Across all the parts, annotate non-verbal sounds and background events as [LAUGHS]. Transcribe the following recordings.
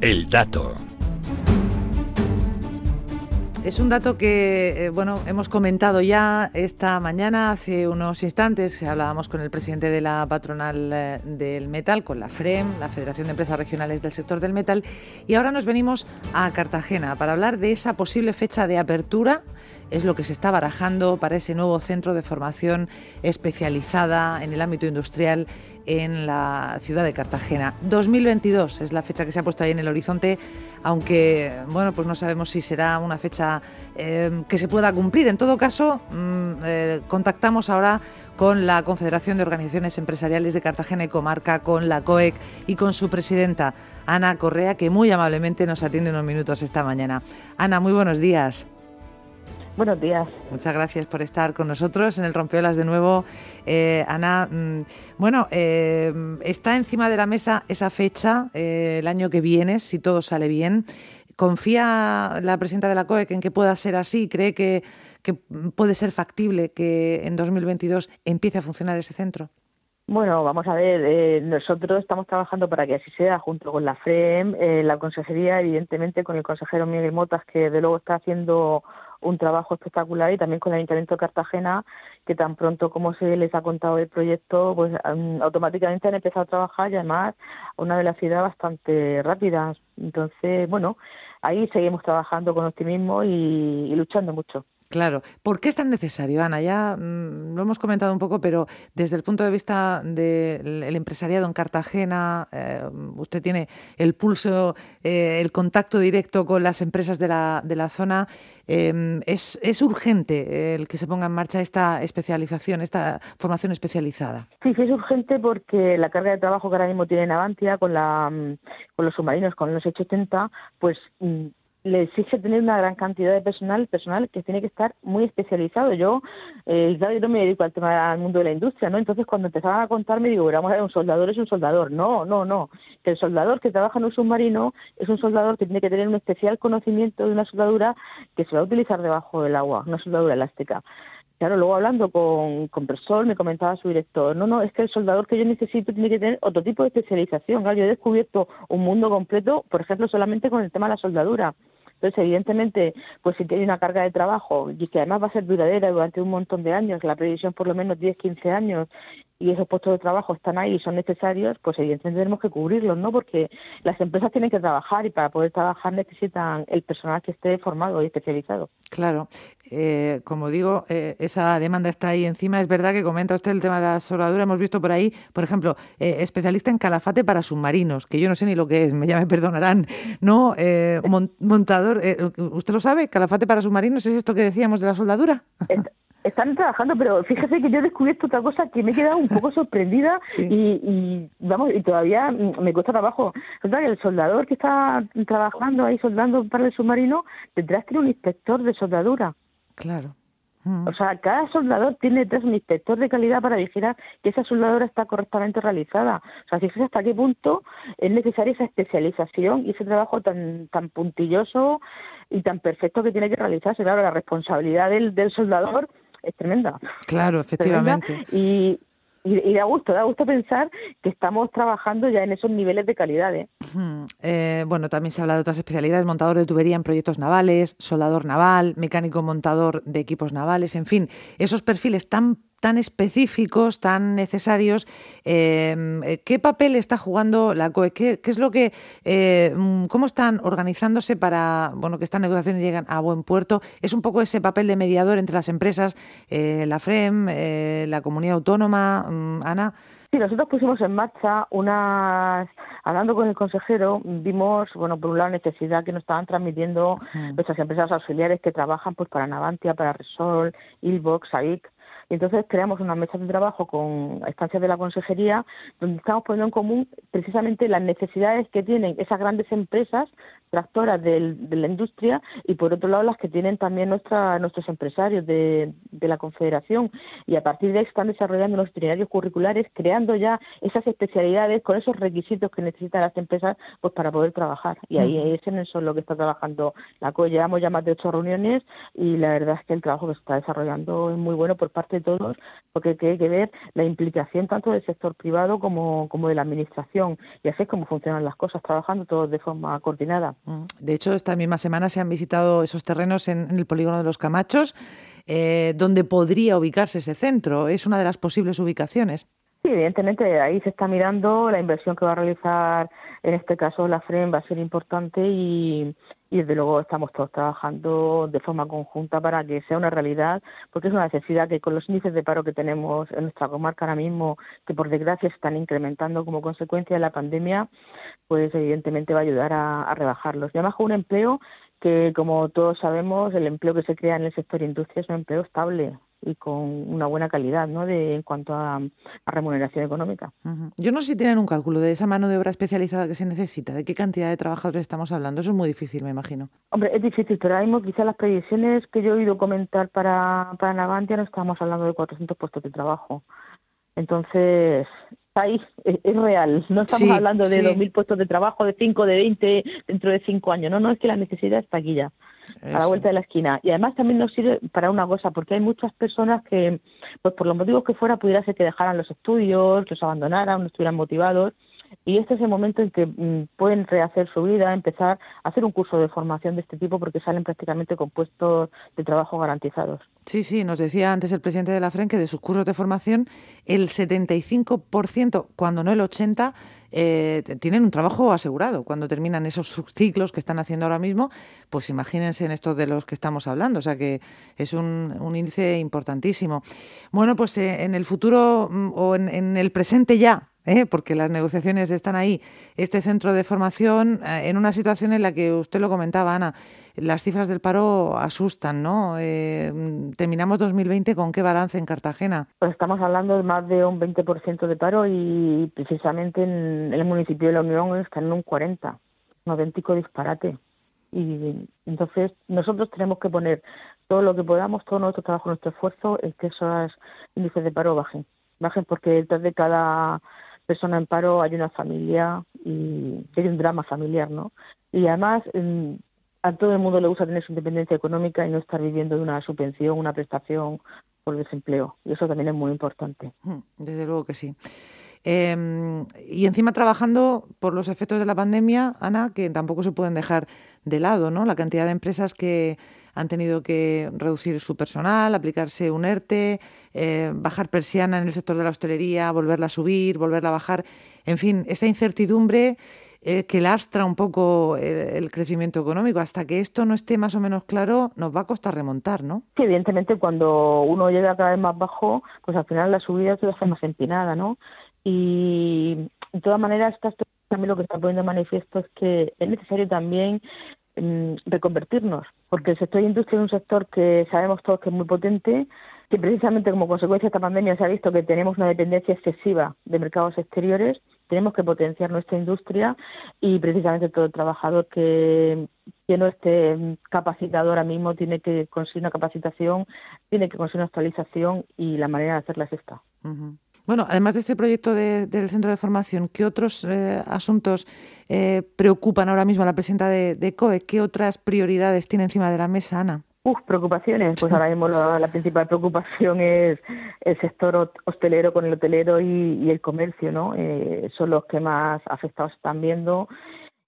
El dato. Es un dato que, eh, bueno, hemos comentado ya esta mañana, hace unos instantes, hablábamos con el presidente de la patronal eh, del metal, con la FREM, la Federación de Empresas Regionales del Sector del Metal, y ahora nos venimos a Cartagena para hablar de esa posible fecha de apertura es lo que se está barajando para ese nuevo centro de formación especializada en el ámbito industrial en la ciudad de Cartagena. 2022 es la fecha que se ha puesto ahí en el horizonte, aunque bueno, pues no sabemos si será una fecha eh, que se pueda cumplir. En todo caso, mm, eh, contactamos ahora con la Confederación de Organizaciones Empresariales de Cartagena y Comarca, con la COEC y con su presidenta, Ana Correa, que muy amablemente nos atiende unos minutos esta mañana. Ana, muy buenos días. Buenos días. Muchas gracias por estar con nosotros en el Rompeolas de nuevo. Eh, Ana, mm, bueno, eh, está encima de la mesa esa fecha, eh, el año que viene, si todo sale bien. ¿Confía la presidenta de la COEC en que pueda ser así? ¿Cree que, que puede ser factible que en 2022 empiece a funcionar ese centro? Bueno, vamos a ver, nosotros estamos trabajando para que así sea, junto con la FREM, la consejería, evidentemente con el consejero Miguel Motas, que de luego está haciendo un trabajo espectacular y también con el Ayuntamiento de Cartagena, que tan pronto como se les ha contado el proyecto, pues automáticamente han empezado a trabajar y además a una velocidad bastante rápida. Entonces, bueno, ahí seguimos trabajando con optimismo y luchando mucho. Claro. ¿Por qué es tan necesario, Ana? Ya mm, lo hemos comentado un poco, pero desde el punto de vista del empresariado en Cartagena, eh, usted tiene el pulso, eh, el contacto directo con las empresas de la, de la zona. Em, es, es, urgente el que se ponga en marcha esta especialización, esta formación especializada? Sí, sí es urgente porque la carga de trabajo que ahora mismo tiene Avantia con, la, mm, con los submarinos, con los 880, pues mm, le exige tener una gran cantidad de personal, personal que tiene que estar muy especializado. Yo, eh, yo no me dedico al tema al mundo de la industria, ¿no? Entonces cuando empezaban a contarme digo, vamos a ver, un soldador es un soldador. No, no, no. Que el soldador que trabaja en un submarino es un soldador que tiene que tener un especial conocimiento de una soldadura que se va a utilizar debajo del agua, una soldadura elástica. Claro, luego hablando con, con Persol, me comentaba su director, no, no, es que el soldador que yo necesito tiene que tener otro tipo de especialización. Claro, yo he descubierto un mundo completo, por ejemplo, solamente con el tema de la soldadura. Entonces, evidentemente, pues si tiene una carga de trabajo y que además va a ser duradera durante un montón de años, la previsión por lo menos 10, 15 años, y esos puestos de trabajo están ahí y son necesarios, pues evidentemente tenemos que cubrirlos, ¿no? Porque las empresas tienen que trabajar y para poder trabajar necesitan el personal que esté formado y especializado. Claro. Eh, como digo, eh, esa demanda está ahí encima. Es verdad que comenta usted el tema de la soldadura. Hemos visto por ahí, por ejemplo, eh, especialista en calafate para submarinos, que yo no sé ni lo que es, ya me perdonarán. No, montador, ¿usted lo sabe? ¿Calafate para submarinos es esto que decíamos de la soldadura? Están trabajando, pero fíjese que yo he descubierto otra cosa que me he quedado un [LAUGHS] poco sorprendida y, vamos, y todavía me cuesta trabajo. el soldador que está trabajando ahí soldando para el submarino tendrá que tener un inspector de soldadura. Claro. O sea, cada soldador tiene tres un inspector de calidad para vigilar que esa soldadura está correctamente realizada. O sea, fíjese hasta qué punto es necesaria esa especialización y ese trabajo tan tan puntilloso y tan perfecto que tiene que realizarse. Claro, la responsabilidad del, del soldador es tremenda. Claro, [LAUGHS] efectivamente. Y, y, da gusto, da gusto pensar que estamos trabajando ya en esos niveles de calidad. ¿eh? Eh, bueno, también se habla de otras especialidades, montador de tubería en proyectos navales, soldador naval, mecánico montador de equipos navales, en fin, esos perfiles tan tan específicos, tan necesarios. Em, eh, ¿Qué papel está jugando la COE? ¿Qué, es lo que, eh, mm, cómo están organizándose para, bueno, que estas negociaciones lleguen a buen puerto? Es un poco ese papel de mediador entre las empresas, eh, la FREM, la comunidad autónoma, mm, Ana. Sí, nosotros pusimos en marcha unas, hablando con el consejero, vimos, bueno, por un lado necesidad que nos estaban transmitiendo nuestras empresas auxiliares que trabajan pues para Navantia, para Resol, Ilbox, AIC, y entonces creamos una mesa de trabajo con estancias de la consejería donde estamos poniendo en común precisamente las necesidades que tienen esas grandes empresas tractoras de la industria y por otro lado las que tienen también nuestra, nuestros empresarios de, la Confederación y a partir de ahí están desarrollando los itinerarios curriculares creando ya esas especialidades con esos requisitos que necesitan las empresas pues para poder trabajar y ahí es en eso lo que está trabajando la COE llevamos ya más de ocho reuniones y la verdad es que el trabajo que se está desarrollando es muy bueno por parte entre todos, porque hay que ver la implicación tanto del sector privado como, como de la administración. Y así es como funcionan las cosas, trabajando todos de forma coordinada. Mm. De hecho, esta misma semana se han visitado esos terrenos en, el polígono de los Camachos, eh, donde podría ubicarse ese centro. Es una de las posibles ubicaciones. Sí, evidentemente ahí se está mirando la inversión que va a realizar, en este caso la FREM va a ser importante y, desde luego estamos todos trabajando de forma conjunta para que sea una realidad, porque es una necesidad que con los índices de paro que tenemos en nuestra comarca ahora mismo, que por desgracia se están incrementando como consecuencia de la pandemia, pues evidentemente va a ayudar a, rebajarlos. Y además un empleo que, como todos sabemos, el empleo que se crea en el sector industria es un empleo estable y con una buena calidad ¿no? de, en cuanto a, remuneración económica. Yo no sé si tienen un cálculo de esa mano de obra especializada que se necesita, de qué cantidad de trabajadores estamos hablando. Eso es muy difícil, me imagino. Hombre, es difícil, pero ahora mismo quizás las previsiones que yo he oído comentar para, para Navantia no estamos hablando de 400 puestos de trabajo. Entonces, ahí es, real. No estamos hablando de 2.000 puestos de trabajo, de 5, de 20 dentro de 5 años. No, no, es que la necesidad está aquí ya a la vuelta de la esquina. Y además también nos sirve para una cosa, porque hay muchas personas que, pues por los motivos que fuera, pudiera ser que dejaran los estudios, los abandonaran, no estuvieran motivados y este es el momento en que mm, pueden rehacer su vida, empezar a hacer un curso de formación de este tipo porque salen prácticamente con puestos de trabajo garantizados. Sí, sí, nos decía antes el presidente de la FREN que de sus cursos de formación el 75%, cuando no el 80%, eh, tienen un trabajo asegurado. Cuando terminan esos ciclos que están haciendo ahora mismo, pues imagínense en estos de los que estamos hablando. O sea que es un, índice importantísimo. Bueno, pues eh, en el futuro mm, o en el presente ya, ¿eh? porque las negociaciones están ahí. Este centro de formación, eh, en una situación en la que usted lo comentaba, Ana, las cifras del paro asustan, ¿no? Eh, terminamos 2020 con qué balance en Cartagena. Pues estamos hablando de más de un 20% de paro y precisamente en el municipio de La Unión están en un 40%, un auténtico disparate. Y entonces nosotros tenemos que poner todo lo que podamos, todo nuestro trabajo, nuestro esfuerzo, en que esos índices de paro bajen. Bajen porque detrás de cada persona en paro hay una familia y hay un drama familiar, ¿no? Y además a todo el mundo le gusta tener su independencia económica y no estar viviendo de una subvención, una prestación por desempleo. Y eso también es muy importante. Hmm, desde luego que sí. Em, y encima trabajando por los efectos de la pandemia, Ana, que tampoco se pueden dejar de lado, ¿no? La cantidad de empresas que han tenido que reducir su personal, aplicarse un ERTE, eh, bajar persiana en el sector de la hostelería, volverla a subir, volverla a bajar. En fin, esta incertidumbre eh, que lastra un poco el, crecimiento económico. Hasta que esto no esté más o menos claro, nos va a costar remontar, ¿no? Sí, evidentemente cuando uno llega cada vez más bajo, pues al final la subida se hace más empinada, ¿no? Y de todas maneras, también lo que está poniendo manifiesto es que es necesario también mm, reconvertirnos, porque el sector de industria es un sector que sabemos todos que es muy potente, que precisamente como consecuencia de esta pandemia se ha visto que tenemos una dependencia excesiva de mercados exteriores, tenemos que potenciar nuestra industria y precisamente todo el trabajador que, que no esté capacitado ahora mismo tiene que conseguir una capacitación, tiene que conseguir una actualización y la manera de hacerla es esta. Bueno, además de este proyecto del centro de formación, ¿qué otros eh, asuntos eh, preocupan ahora mismo a la presidenta de, COE? ¿Qué otras prioridades tiene encima de la mesa, Ana? Uf, preocupaciones. Pues ahora mismo la, principal preocupación es el sector hostelero con el hotelero y, el comercio, ¿no? Eh, son los que más afectados están viendo.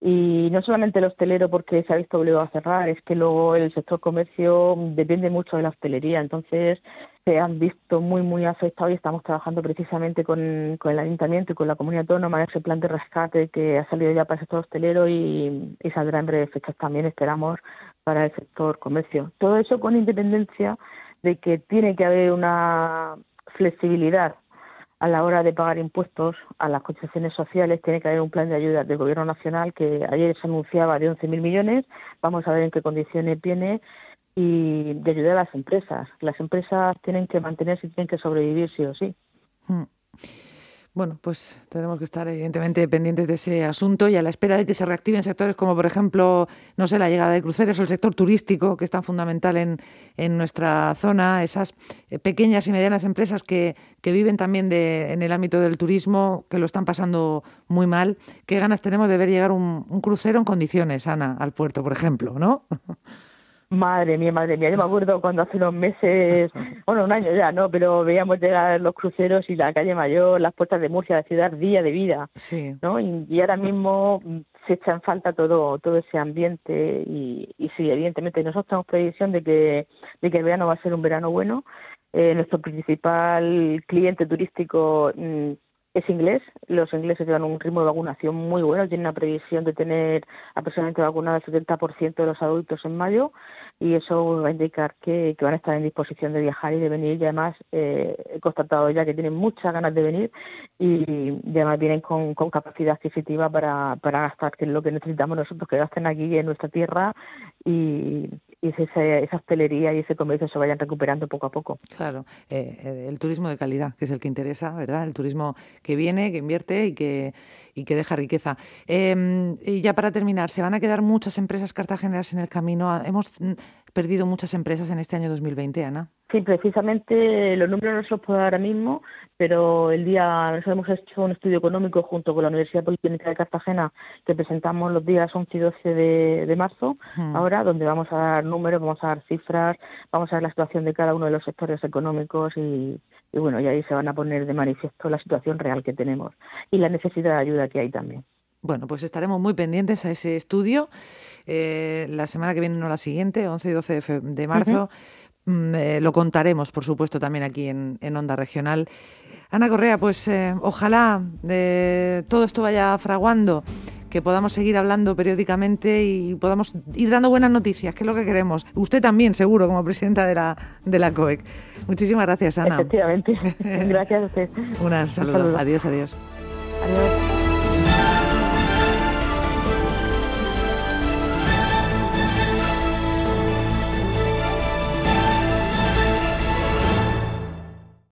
Y no solamente el hostelero porque se ha visto obligado a cerrar, es que luego el sector comercio depende mucho de la hostelería. Entonces, se han visto muy, muy afectados y estamos trabajando precisamente con, el ayuntamiento y con la comunidad autónoma en ese plan de rescate que ha salido ya para el sector hostelero y, saldrá en breves fechas también, esperamos, para el sector comercio. Todo eso con independencia de que tiene que haber una flexibilidad a la hora de pagar impuestos a las cotizaciones sociales, tiene que haber un plan de ayuda del Gobierno Nacional que ayer se anunciaba de 11.000 millones. Vamos a ver en qué condiciones viene y de ayudar a las empresas. Las empresas tienen que mantenerse y tienen que sobrevivir sí o sí. Hmm. Bueno, pues tenemos que estar evidentemente pendientes de ese asunto y a la espera de que se reactiven sectores como, por ejemplo, no sé, la llegada de cruceros o el sector turístico, que es tan fundamental en, en nuestra zona, esas eh, pequeñas y medianas empresas que, que viven también de, en el ámbito del turismo, que lo están pasando muy mal. ¿Qué ganas tenemos de ver llegar un, un crucero en condiciones, Ana, al puerto, por ejemplo, no? [LAUGHS] Madre mía, madre mía, yo me acuerdo cuando hace unos meses, [LAUGHS] bueno, un año ya, ¿no? Pero veíamos llegar los cruceros y la calle Mayor, las puertas de Murcia, la ciudad día de vida, sí. ¿no? Y, ahora mismo se echa en falta todo todo ese ambiente y, y sí, evidentemente nosotros tenemos previsión de que, de que el verano va a ser un verano bueno. Eh, nuestro principal cliente turístico mm, es inglés. Los ingleses llevan un ritmo de vacunación muy bueno. Tienen una previsión de tener aproximadamente vacunado el 70% de los adultos en mayo y eso va a indicar que, van a estar en disposición de viajar y de venir. Y además eh, he constatado ya que tienen muchas ganas de venir y, además vienen con, capacidad adquisitiva para, para gastar, que es lo que necesitamos nosotros, que gasten aquí en nuestra tierra y, y esa, esa hostelería y ese comercio se vayan recuperando poco a poco. Claro, eh, eh, el turismo de calidad, que es el que interesa, ¿verdad? El turismo que viene, que invierte y que, y que deja riqueza. Em, y ya para terminar, ¿se van a quedar muchas empresas cartageneras en el camino? Hemos perdido muchas empresas en este año 2020, Ana. Sí, precisamente los números no se los puedo dar ahora mismo, pero el día nosotros hemos hecho un estudio económico junto con la Universidad Politécnica de Cartagena que presentamos los días 11 y 12 de, marzo, ahora donde vamos a dar números, vamos a dar cifras, vamos a ver la situación de cada uno de los sectores económicos y, bueno, y ahí se van a poner de manifiesto la situación real que tenemos y la necesidad de ayuda que hay también. Bueno, pues estaremos muy pendientes a ese estudio eh, la semana que viene, no la siguiente, 11 y 12 de, marzo. Mm, eh, lo contaremos, por supuesto, también aquí en, Onda Regional. Ana Correa, pues eh, ojalá eh, todo esto vaya fraguando, que podamos seguir hablando periódicamente y podamos ir dando buenas noticias, que es lo que queremos. Usted también, seguro, como presidenta de la, de la COEC. Muchísimas gracias, Ana. Efectivamente. [LAUGHS] gracias a usted. Un saludo. Adiós, adiós. Adiós.